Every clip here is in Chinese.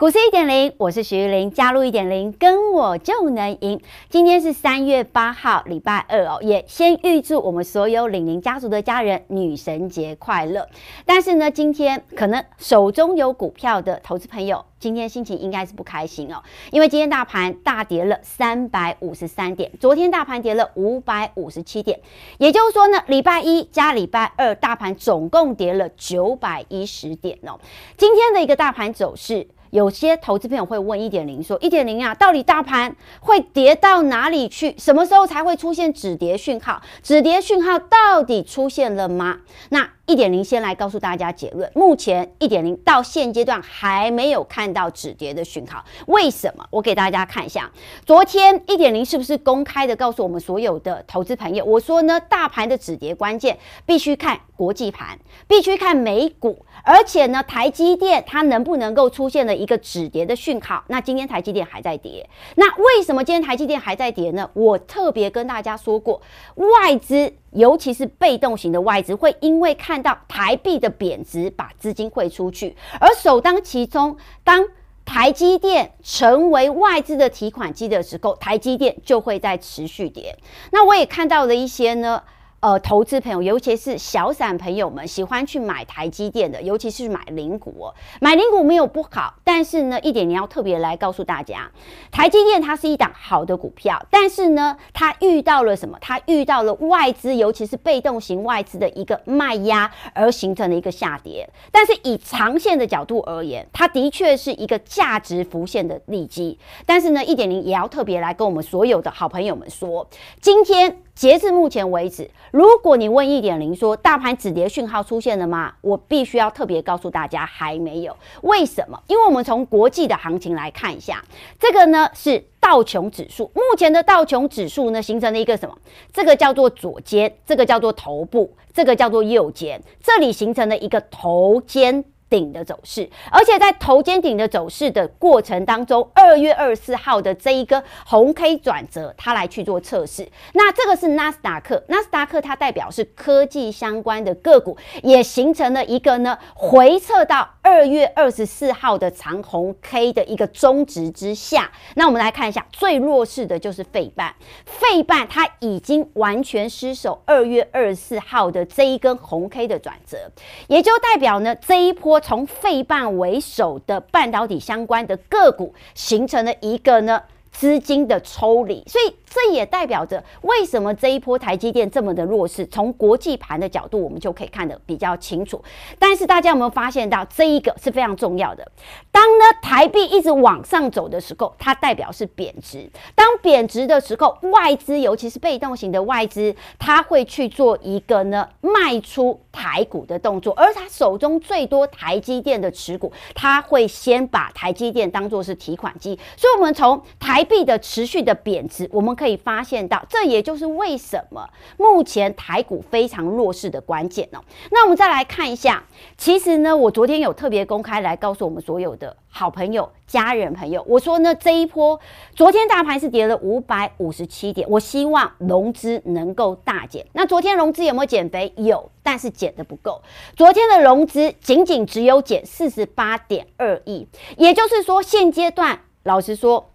股市一点零，我是徐玉玲，加入一点零，跟我就能赢。今天是三月八号，礼拜二哦，也先预祝我们所有领零家族的家人女神节快乐。但是呢，今天可能手中有股票的投资朋友，今天心情应该是不开心哦，因为今天大盘大跌了三百五十三点，昨天大盘跌了五百五十七点，也就是说呢，礼拜一加礼拜二，大盘总共跌了九百一十点哦。今天的一个大盘走势。有些投资朋友会问一点零说：“一点零啊，到底大盘会跌到哪里去？什么时候才会出现止跌讯号？止跌讯号到底出现了吗？”那一点零先来告诉大家结论：目前一点零到现阶段还没有看到止跌的讯号。为什么？我给大家看一下，昨天一点零是不是公开的告诉我们所有的投资朋友？我说呢，大盘的止跌关键必须看国际盘，必须看美股，而且呢，台积电它能不能够出现了一个止跌的讯号？那今天台积电还在跌，那为什么今天台积电还在跌呢？我特别跟大家说过，外资。尤其是被动型的外资，会因为看到台币的贬值，把资金汇出去，而首当其冲，当台积电成为外资的提款机的时候，台积电就会在持续跌。那我也看到了一些呢。呃，投资朋友，尤其是小散朋友们，喜欢去买台积电的，尤其是买零股。买零股没有不好，但是呢，一点你要特别来告诉大家，台积电它是一档好的股票，但是呢，它遇到了什么？它遇到了外资，尤其是被动型外资的一个卖压，而形成了一个下跌。但是以长线的角度而言，它的确是一个价值浮现的利基。但是呢，一点零也要特别来跟我们所有的好朋友们说，今天。截至目前为止，如果你问一点零说大盘止跌讯号出现了吗？我必须要特别告诉大家还没有。为什么？因为我们从国际的行情来看一下，这个呢是道琼指数，目前的道琼指数呢形成了一个什么？这个叫做左肩，这个叫做头部，这个叫做右肩，这里形成了一个头肩。顶的走势，而且在头肩顶的走势的过程当中，二月二十四号的这一个红 K 转折，它来去做测试。那这个是纳斯达克，纳斯达克它代表是科技相关的个股，也形成了一个呢回撤到二月二十四号的长红 K 的一个中值之下。那我们来看一下，最弱势的就是费半，费半它已经完全失守二月二十四号的这一根红 K 的转折，也就代表呢这一波。从费半为首的半导体相关的个股形成了一个呢资金的抽离，所以。这也代表着为什么这一波台积电这么的弱势。从国际盘的角度，我们就可以看得比较清楚。但是大家有没有发现到，这一个是非常重要的？当呢台币一直往上走的时候，它代表是贬值。当贬值的时候，外资尤其是被动型的外资，它会去做一个呢卖出台股的动作。而他手中最多台积电的持股，他会先把台积电当做是提款机。所以，我们从台币的持续的贬值，我们可以发现到，这也就是为什么目前台股非常弱势的关键哦。那我们再来看一下，其实呢，我昨天有特别公开来告诉我们所有的好朋友、家人、朋友，我说呢，这一波昨天大盘是跌了五百五十七点，我希望融资能够大减。那昨天融资有没有减肥？有，但是减的不够。昨天的融资仅仅只有减四十八点二亿，也就是说，现阶段老实说。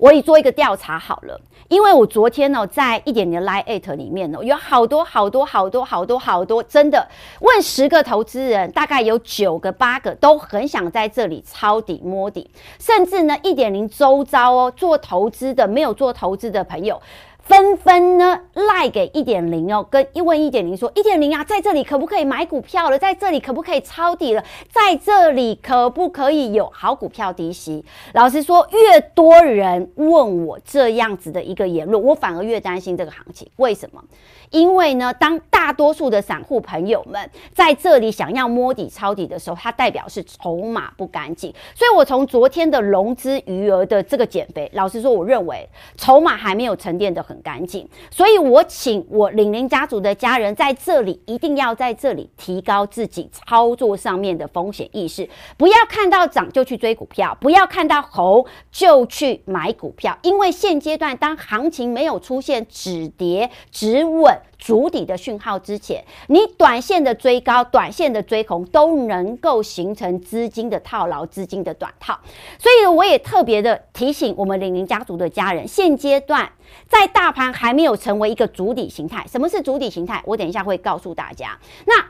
我已做一个调查好了，因为我昨天呢，在一点零 Line@ 里面呢，有好多好多好多好多好多，真的问十个投资人，大概有九个八个都很想在这里抄底摸底，甚至呢，一点零周遭哦，做投资的没有做投资的朋友。纷纷呢赖给一点零哦，跟一问一点零说，一点零啊，在这里可不可以买股票了？在这里可不可以抄底了？在这里可不可以有好股票低吸？老实说，越多人问我这样子的一个言论，我反而越担心这个行情。为什么？因为呢，当大多数的散户朋友们在这里想要摸底抄底的时候，它代表是筹码不干净。所以我从昨天的融资余额的这个减肥，老实说，我认为筹码还没有沉淀得很赶紧。所以我请我玲玲家族的家人在这里一定要在这里提高自己操作上面的风险意识，不要看到涨就去追股票，不要看到红就去买股票，因为现阶段当行情没有出现止跌止稳。足底的讯号之前，你短线的追高、短线的追空都能够形成资金的套牢、资金的短套。所以我也特别的提醒我们李宁家族的家人，现阶段在大盘还没有成为一个足底形态。什么是足底形态？我等一下会告诉大家。那。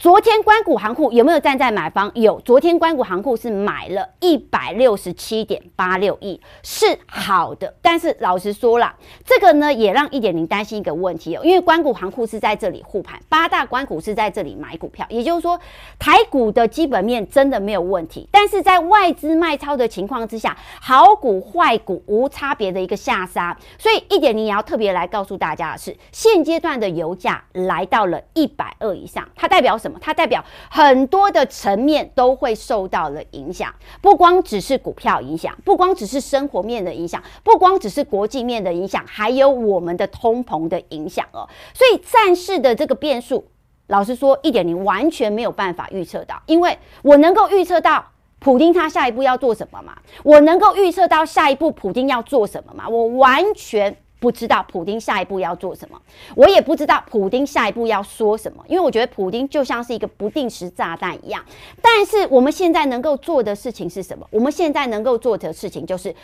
昨天关谷行库有没有站在买方？有，昨天关谷行库是买了一百六十七点八六亿，是好的。但是老实说了，这个呢也让一点零担心一个问题哦，因为关谷行库是在这里护盘，八大关股是在这里买股票，也就是说台股的基本面真的没有问题。但是在外资卖超的情况之下，好股坏股无差别的一个下杀，所以一点零也要特别来告诉大家的是，现阶段的油价来到了一百二以上，它代表什么？它代表很多的层面都会受到了影响，不光只是股票影响，不光只是生活面的影响，不光只是国际面的影响，还有我们的通膨的影响哦。所以战事的这个变数，老实说，一点零完全没有办法预测到，因为我能够预测到普丁他下一步要做什么吗？我能够预测到下一步普丁要做什么吗？我完全。不知道普丁下一步要做什么，我也不知道普丁下一步要说什么，因为我觉得普丁就像是一个不定时炸弹一样。但是我们现在能够做的事情是什么？我们现在能够做的事情就是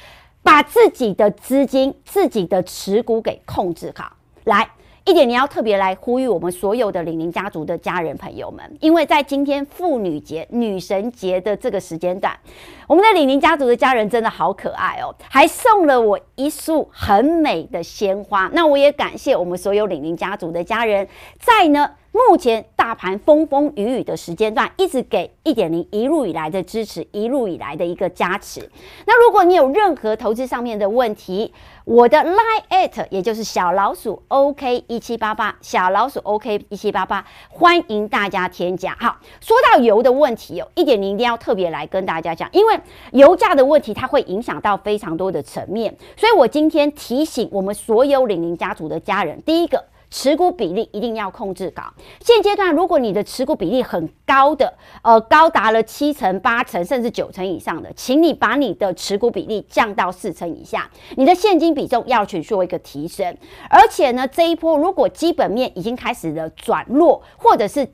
把自己的资金、自己的持股给控制好，来。一点，你要特别来呼吁我们所有的李宁家族的家人朋友们，因为在今天妇女节、女神节的这个时间段，我们的李宁家族的家人真的好可爱哦，还送了我一束很美的鲜花。那我也感谢我们所有李宁家族的家人，在呢。目前大盘风风雨雨的时间段，一直给一点零一路以来的支持，一路以来的一个加持。那如果你有任何投资上面的问题，我的 Line@ at 也就是小老鼠 OK 一七八八，小老鼠 OK 一七八八，欢迎大家添加。好，说到油的问题哦，一点零一定要特别来跟大家讲，因为油价的问题它会影响到非常多的层面，所以我今天提醒我们所有领领家族的家人，第一个。持股比例一定要控制高。现阶段，如果你的持股比例很高的，呃，高达了七成、八成，甚至九成以上的，请你把你的持股比例降到四成以下。你的现金比重要去做一个提升。而且呢，这一波如果基本面已经开始了转弱，或者是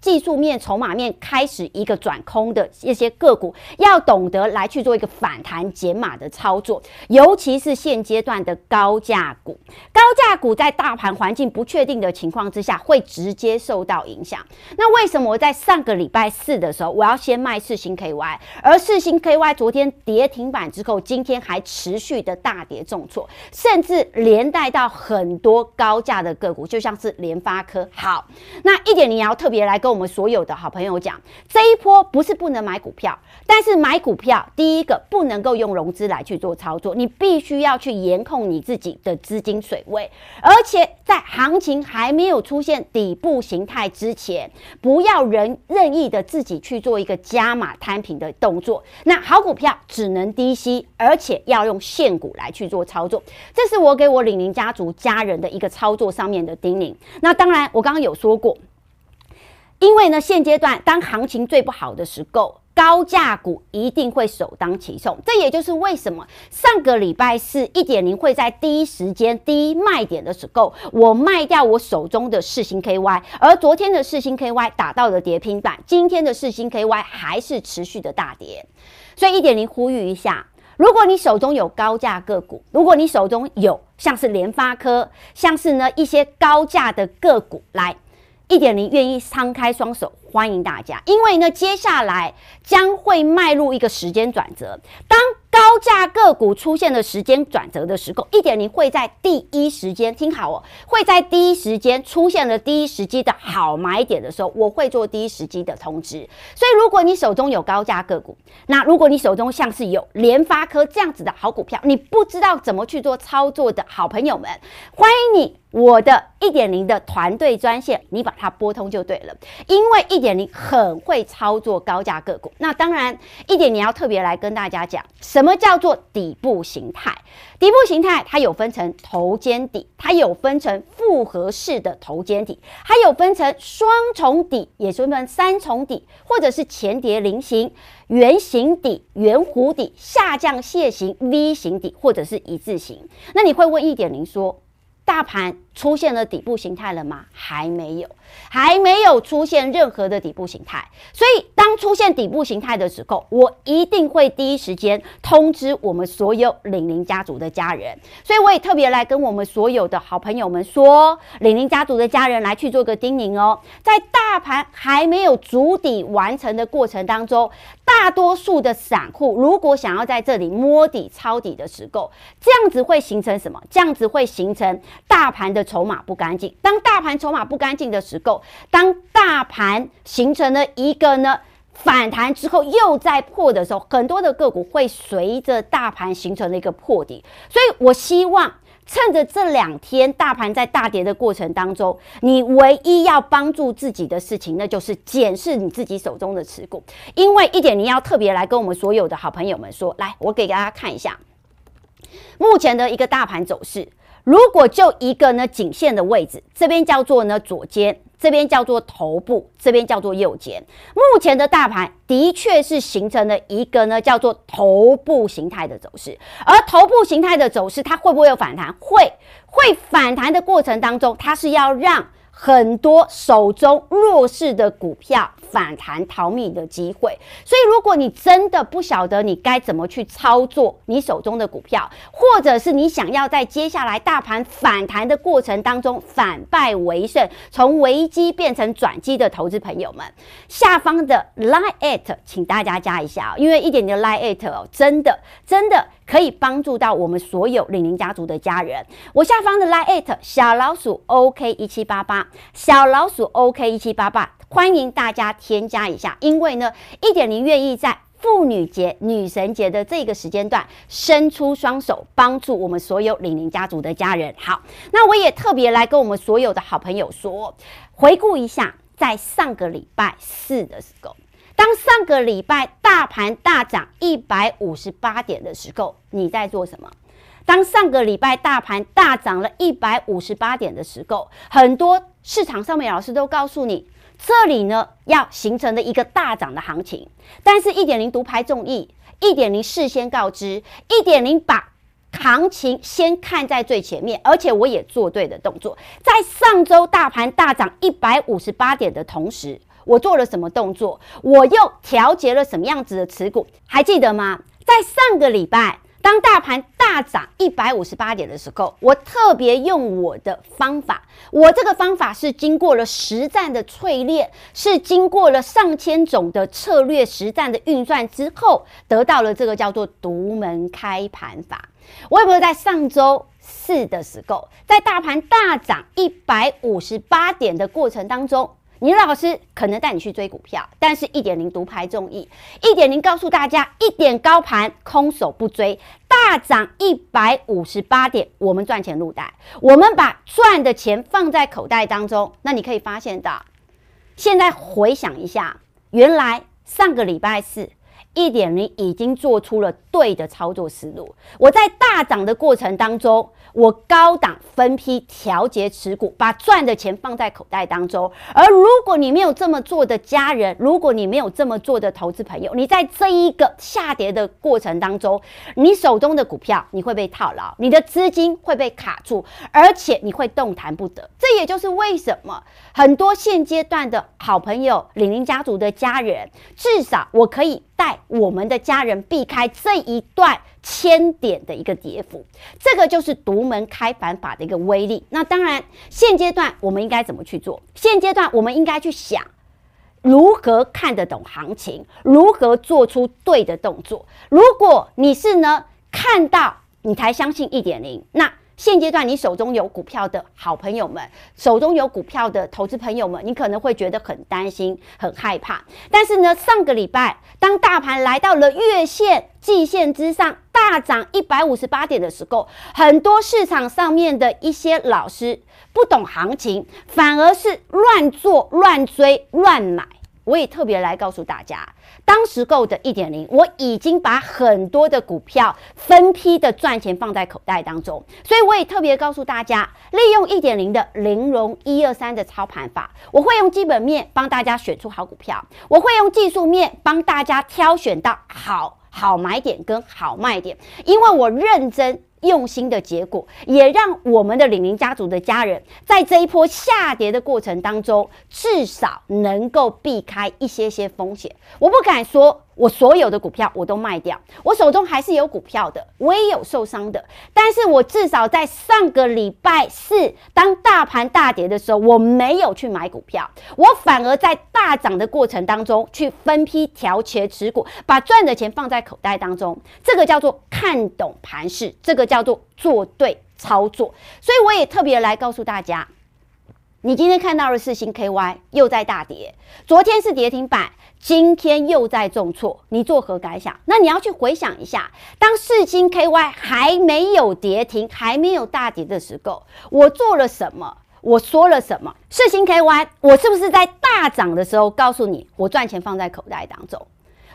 技术面、筹码面开始一个转空的一些个股，要懂得来去做一个反弹减码的操作，尤其是现阶段的高价股。高价股在大盘环境不确定的情况之下，会直接受到影响。那为什么我在上个礼拜四的时候，我要先卖四星 KY，而四星 KY 昨天跌停板之后，今天还持续的大跌重挫，甚至连带到很多高价的个股，就像是联发科。好，那一点你要特别。来跟跟我们所有的好朋友讲，这一波不是不能买股票，但是买股票第一个不能够用融资来去做操作，你必须要去严控你自己的资金水位，而且在行情还没有出现底部形态之前，不要任任意的自己去做一个加码摊平的动作。那好股票只能低吸，而且要用现股来去做操作，这是我给我李宁家族家人的一个操作上面的叮咛。那当然，我刚刚有说过。因为呢，现阶段当行情最不好的时候，高价股一定会首当其冲。这也就是为什么上个礼拜四一点零会在第一时间、第一卖点的时候，我卖掉我手中的四星 KY，而昨天的四星 KY 打到了跌停板，今天的四星 KY 还是持续的大跌。所以一点零呼吁一下，如果你手中有高价个股，如果你手中有像是联发科，像是呢一些高价的个股来。一点零愿意敞开双手欢迎大家，因为呢，接下来将会迈入一个时间转折。当高价个股出现了时间转折的时候，一点零会在第一时间听好哦，会在第一时间出现了第一时机的好买点的时候，我会做第一时机的通知。所以，如果你手中有高价个股，那如果你手中像是有联发科这样子的好股票，你不知道怎么去做操作的好朋友们，欢迎你。我的一点零的团队专线，你把它拨通就对了，因为一一点零很会操作高价个股。那当然，一点零要特别来跟大家讲，什么叫做底部形态？底部形态它有分成头肩底，它有分成复合式的头肩底，还有分成双重底，也是分三重底，或者是前跌菱形、圆形底、圆弧底、下降楔形、V 型底，或者是一字形。那你会问一点零说，大盘出现了底部形态了吗？还没有，还没有出现任何的底部形态。所以，当出现底部形态的时候，我一定会第一时间通知我们所有领领家族的家人。所以，我也特别来跟我们所有的好朋友们说，领领家族的家人来去做个叮咛哦，在大盘还没有足底完成的过程当中，大多数的散户如果想要在这里摸底抄底的时候，这样子会形成什么？这样子会形成。大盘的筹码不干净，当大盘筹码不干净的时候，当大盘形成了一个呢反弹之后又在破的时候，很多的个股会随着大盘形成了一个破底。所以我希望趁着这两天大盘在大跌的过程当中，你唯一要帮助自己的事情，那就是检视你自己手中的持股。因为一点，你要特别来跟我们所有的好朋友们说，来，我给大家看一下目前的一个大盘走势。如果就一个呢颈线的位置，这边叫做呢左肩，这边叫做头部，这边叫做右肩。目前的大盘的确是形成了一个呢叫做头部形态的走势，而头部形态的走势，它会不会有反弹？会，会反弹的过程当中，它是要让。很多手中弱势的股票反弹逃命的机会，所以如果你真的不晓得你该怎么去操作你手中的股票，或者是你想要在接下来大盘反弹的过程当中反败为胜，从危机变成转机的投资朋友们，下方的 Line@ 请大家加一下啊，因为一点点 Line@ 哦，真的真的。可以帮助到我们所有领领家族的家人。我下方的 Line@ 小老鼠 OK 一七八八，小老鼠 OK 一七八八，欢迎大家添加一下。因为呢，一点零愿意在妇女节、女神节的这个时间段伸出双手，帮助我们所有领领家族的家人。好，那我也特别来跟我们所有的好朋友说，回顾一下，在上个礼拜四的时候。当上个礼拜大盘大涨一百五十八点的时候，你在做什么？当上个礼拜大盘大涨了一百五十八点的时候，很多市场上面老师都告诉你，这里呢要形成的一个大涨的行情。但是，一点零独排众议，一点零事先告知，一点零把行情先看在最前面，而且我也做对的动作。在上周大盘大涨一百五十八点的同时。我做了什么动作？我又调节了什么样子的持股？还记得吗？在上个礼拜，当大盘大涨一百五十八点的时候，我特别用我的方法。我这个方法是经过了实战的淬炼，是经过了上千种的策略实战的运算之后，得到了这个叫做独门开盘法。我有没有在上周四的时候，在大盘大涨一百五十八点的过程当中？你老师可能带你去追股票，但是一点零独排众议，一点零告诉大家，一点高盘空手不追，大涨一百五十八点，我们赚钱入袋，我们把赚的钱放在口袋当中。那你可以发现到，现在回想一下，原来上个礼拜四。一点零已经做出了对的操作思路。我在大涨的过程当中，我高档分批调节持股，把赚的钱放在口袋当中。而如果你没有这么做的家人，如果你没有这么做的投资朋友，你在这一个下跌的过程当中，你手中的股票你会被套牢，你的资金会被卡住，而且你会动弹不得。这也就是为什么很多现阶段的好朋友、李宁家族的家人，至少我可以。带我们的家人避开这一段千点的一个跌幅，这个就是独门开板法的一个威力。那当然，现阶段我们应该怎么去做？现阶段我们应该去想如何看得懂行情，如何做出对的动作。如果你是呢看到你才相信一点零。那现阶段你手中有股票的好朋友们，手中有股票的投资朋友们，你可能会觉得很担心、很害怕。但是呢，上个礼拜当大盘来到了月线、季线之上，大涨一百五十八点的时候，很多市场上面的一些老师不懂行情，反而是乱做、乱追、乱买。我也特别来告诉大家。当时购的一点零，我已经把很多的股票分批的赚钱放在口袋当中，所以我也特别告诉大家，利用一点零的零融一二三的操盘法，我会用基本面帮大家选出好股票，我会用技术面帮大家挑选到好好买点跟好卖点，因为我认真。用心的结果，也让我们的李宁家族的家人在这一波下跌的过程当中，至少能够避开一些些风险。我不敢说。我所有的股票我都卖掉，我手中还是有股票的，我也有受伤的，但是我至少在上个礼拜四，当大盘大跌的时候，我没有去买股票，我反而在大涨的过程当中去分批调节持股，把赚的钱放在口袋当中，这个叫做看懂盘势，这个叫做做对操作，所以我也特别来告诉大家，你今天看到了是新 KY 又在大跌，昨天是跌停板。今天又在重挫，你作何感想？那你要去回想一下，当世星 KY 还没有跌停、还没有大跌的时候，我做了什么？我说了什么？世星 KY，我是不是在大涨的时候告诉你，我赚钱放在口袋当中？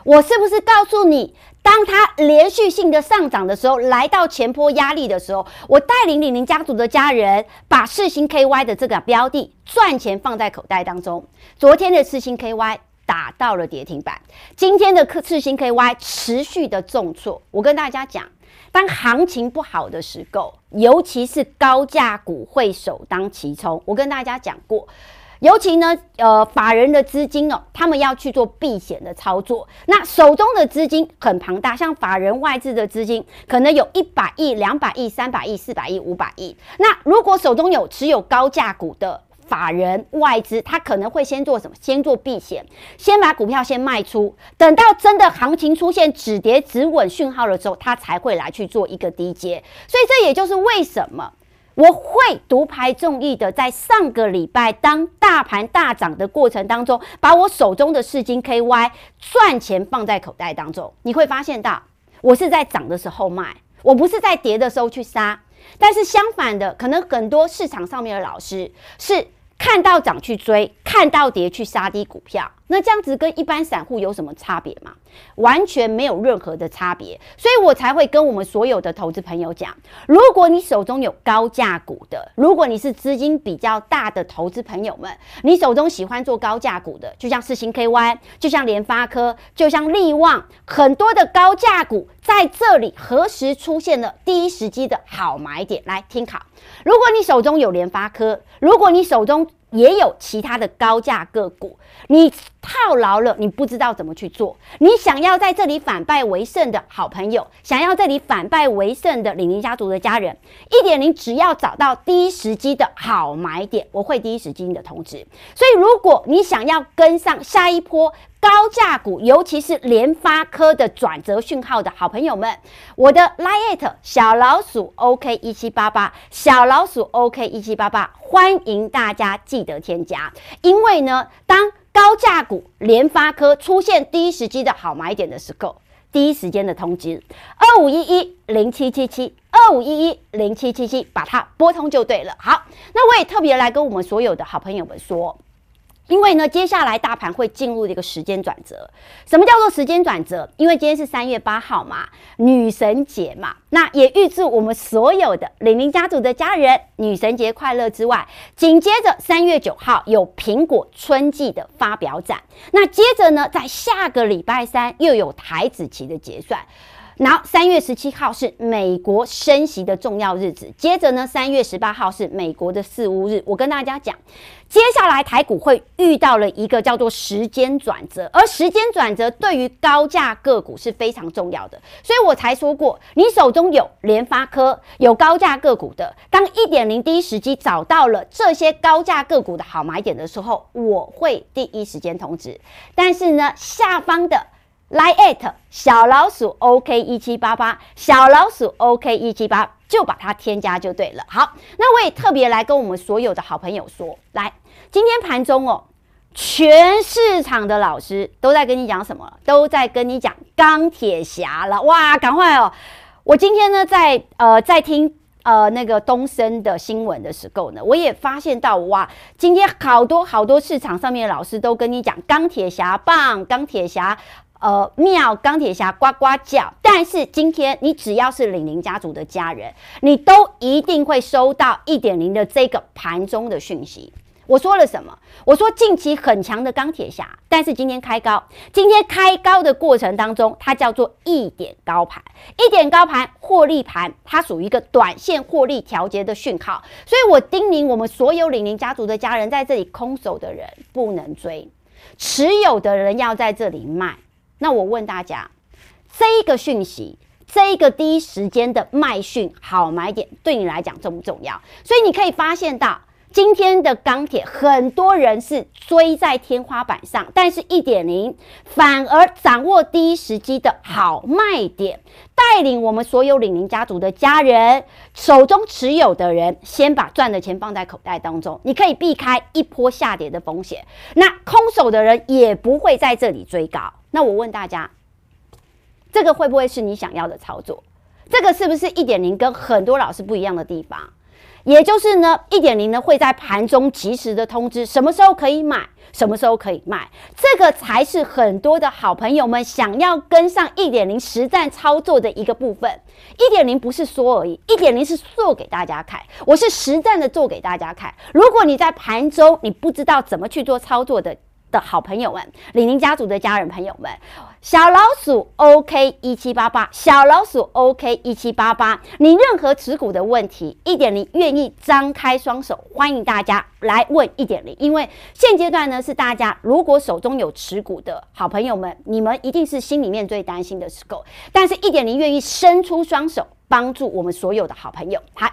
我是不是告诉你，当它连续性的上涨的时候，来到前坡压力的时候，我带领领领家族的家人，把世星 KY 的这个标的赚钱放在口袋当中？昨天的世星 KY。打到了跌停板，今天的可次新 KY 持续的重挫。我跟大家讲，当行情不好的时候，尤其是高价股会首当其冲。我跟大家讲过，尤其呢，呃，法人的资金哦，他们要去做避险的操作，那手中的资金很庞大，像法人外资的资金可能有一百亿、两百亿、三百亿、四百亿、五百亿。那如果手中有持有高价股的，法人外资，他可能会先做什么？先做避险，先把股票先卖出，等到真的行情出现止跌止稳讯号的时候，他才会来去做一个低接。所以这也就是为什么我会独排众议的，在上个礼拜当大盘大涨的过程当中，把我手中的市金 KY 赚钱放在口袋当中。你会发现到，我是在涨的时候卖，我不是在跌的时候去杀。但是相反的，可能很多市场上面的老师是看到涨去追，看到跌去杀低股票。那这样子跟一般散户有什么差别吗？完全没有任何的差别，所以我才会跟我们所有的投资朋友讲：如果你手中有高价股的，如果你是资金比较大的投资朋友们，你手中喜欢做高价股的，就像四星 KY，就像联发科，就像力旺，很多的高价股在这里何时出现了第一时机的好买点？来听好，如果你手中有联发科，如果你手中也有其他的高价个股，你套牢了，你不知道怎么去做。你想要在这里反败为胜的好朋友，想要这里反败为胜的李宁家族的家人，一点零只要找到第一时机的好买点，我会第一时间的通知。所以，如果你想要跟上下一波高价股，尤其是联发科的转折讯号的好朋友们，我的 LINE@ 小老鼠 OK 一七八八，小老鼠 OK 一七八八，欢迎大家记得添加，因为呢，当高价股联发科出现第一时机的好买点的时候，第一时间的通知二五一一零七七七二五一一零七七七，把它拨通就对了。好，那我也特别来跟我们所有的好朋友们说。因为呢，接下来大盘会进入一个时间转折。什么叫做时间转折？因为今天是三月八号嘛，女神节嘛，那也预祝我们所有的领领家族的家人女神节快乐之外，紧接着三月九号有苹果春季的发表展，那接着呢，在下个礼拜三又有台子期的结算。然后三月十七号是美国升息的重要日子，接着呢，三月十八号是美国的四巫日。我跟大家讲，接下来台股会遇到了一个叫做时间转折，而时间转折对于高价个股是非常重要的，所以我才说过，你手中有联发科、有高价个股的，当一点零第一时机找到了这些高价个股的好买点的时候，我会第一时间通知。但是呢，下方的。，Line@ 小老鼠 OK 一七八八，小老鼠 OK 一七八，就把它添加就对了。好，那我也特别来跟我们所有的好朋友说，来，今天盘中哦，全市场的老师都在跟你讲什么？都在跟你讲钢铁侠了，哇，赶快哦！我今天呢，在呃，在听。呃，那个东森的新闻的时候呢，我也发现到哇，今天好多好多市场上面的老师都跟你讲钢铁侠棒、钢铁侠呃妙、钢铁侠呱呱叫。但是今天你只要是领林家族的家人，你都一定会收到一点零的这个盘中的讯息。我说了什么？我说近期很强的钢铁侠，但是今天开高，今天开高的过程当中，它叫做一点高盘，一点高盘获利盘，它属于一个短线获利调节的讯号。所以我叮咛我们所有领林家族的家人，在这里空手的人不能追，持有的人要在这里卖。那我问大家，这一个讯息，这一个第一时间的卖讯好买点，对你来讲重不重要？所以你可以发现到。今天的钢铁，很多人是追在天花板上，但是一点零反而掌握第一时机的好卖点，带领我们所有领林家族的家人手中持有的人，先把赚的钱放在口袋当中，你可以避开一波下跌的风险。那空手的人也不会在这里追高。那我问大家，这个会不会是你想要的操作？这个是不是一点零跟很多老师不一样的地方？也就是呢，一点零呢会在盘中及时的通知什么时候可以买，什么时候可以卖，这个才是很多的好朋友们想要跟上一点零实战操作的一个部分。一点零不是说而已，一点零是做给大家看，我是实战的做给大家看。如果你在盘中你不知道怎么去做操作的的好朋友们，李宁家族的家人朋友们。小老鼠 OK 一七八八，小老鼠 OK 一七八八，你任何持股的问题，一点零愿意张开双手，欢迎大家来问一点零，因为现阶段呢是大家如果手中有持股的好朋友们，你们一定是心里面最担心的时候，但是一点零愿意伸出双手帮助我们所有的好朋友，好。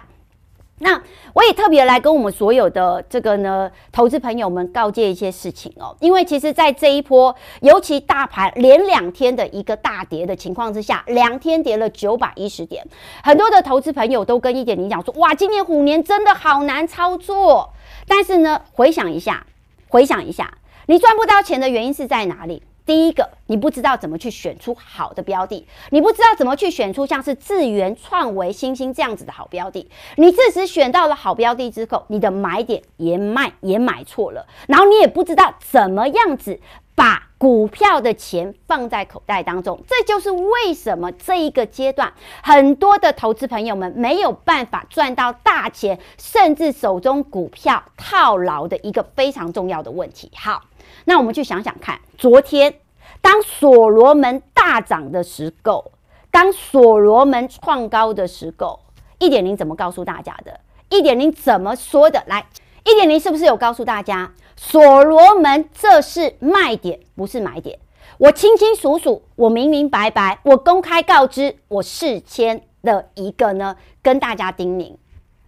那我也特别来跟我们所有的这个呢投资朋友们告诫一些事情哦，因为其实，在这一波尤其大盘连两天的一个大跌的情况之下，两天跌了九百一十点，很多的投资朋友都跟一点零讲说，哇，今年虎年真的好难操作。但是呢，回想一下，回想一下，你赚不到钱的原因是在哪里？第一个，你不知道怎么去选出好的标的，你不知道怎么去选出像是智源、创维、新兴这样子的好标的。你自己选到了好标的之后，你的买点也卖也买错了，然后你也不知道怎么样子把股票的钱放在口袋当中。这就是为什么这一个阶段很多的投资朋友们没有办法赚到大钱，甚至手中股票套牢的一个非常重要的问题。好。那我们去想想看，昨天当所罗门大涨的时候，当所罗门创高的时候，一点零怎么告诉大家的？一点零怎么说的？来，一点零是不是有告诉大家，所罗门这是卖点，不是买点？我清清楚楚，我明明白白，我公开告知，我事先的一个呢，跟大家叮咛。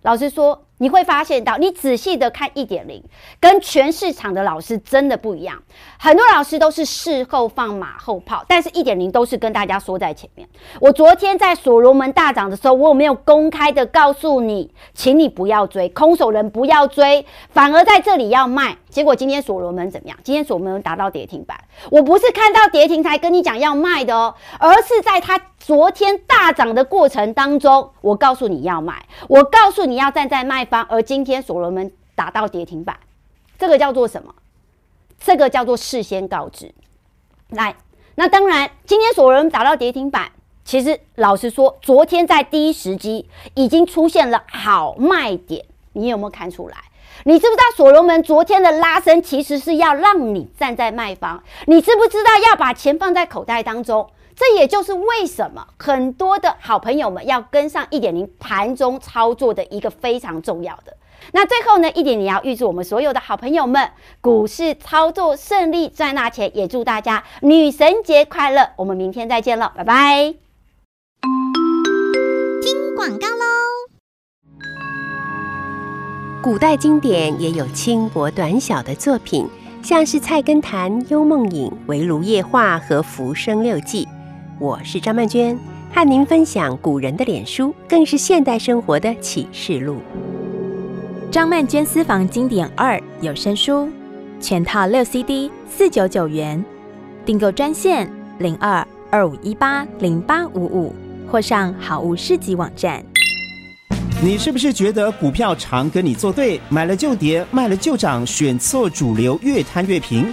老实说。你会发现到，你仔细的看一点零，跟全市场的老师真的不一样。很多老师都是事后放马后炮，但是一点零都是跟大家说在前面。我昨天在所罗门大涨的时候，我有没有公开的告诉你，请你不要追，空手人不要追，反而在这里要卖。结果今天所罗门怎么样？今天所罗门达到跌停板，我不是看到跌停才跟你讲要卖的哦，而是在它昨天大涨的过程当中，我告诉你要卖，我告诉你要站在卖。而今天所罗门打到跌停板，这个叫做什么？这个叫做事先告知。来，那当然，今天所罗门打到跌停板，其实老实说，昨天在第一时机已经出现了好卖点，你有没有看出来？你知不知道所罗门昨天的拉升其实是要让你站在卖方？你知不知道要把钱放在口袋当中？这也就是为什么很多的好朋友们要跟上一点零盘中操作的一个非常重要的。那最后呢，一点零要预祝我们所有的好朋友们股市操作顺利，赚大钱，也祝大家女神节快乐。我们明天再见了，拜拜。听广告喽。古代经典也有轻薄短小的作品。像是《菜根谭》《幽梦影》《围炉夜话》和《浮生六记》。我是张曼娟，和您分享古人的脸书，更是现代生活的启示录。张曼娟私房经典二有声书，全套六 CD，四九九元，订购专线零二二五一八零八五五，或上好物市集网站。你是不是觉得股票常跟你作对，买了就跌，卖了就涨，选错主流，越贪越平？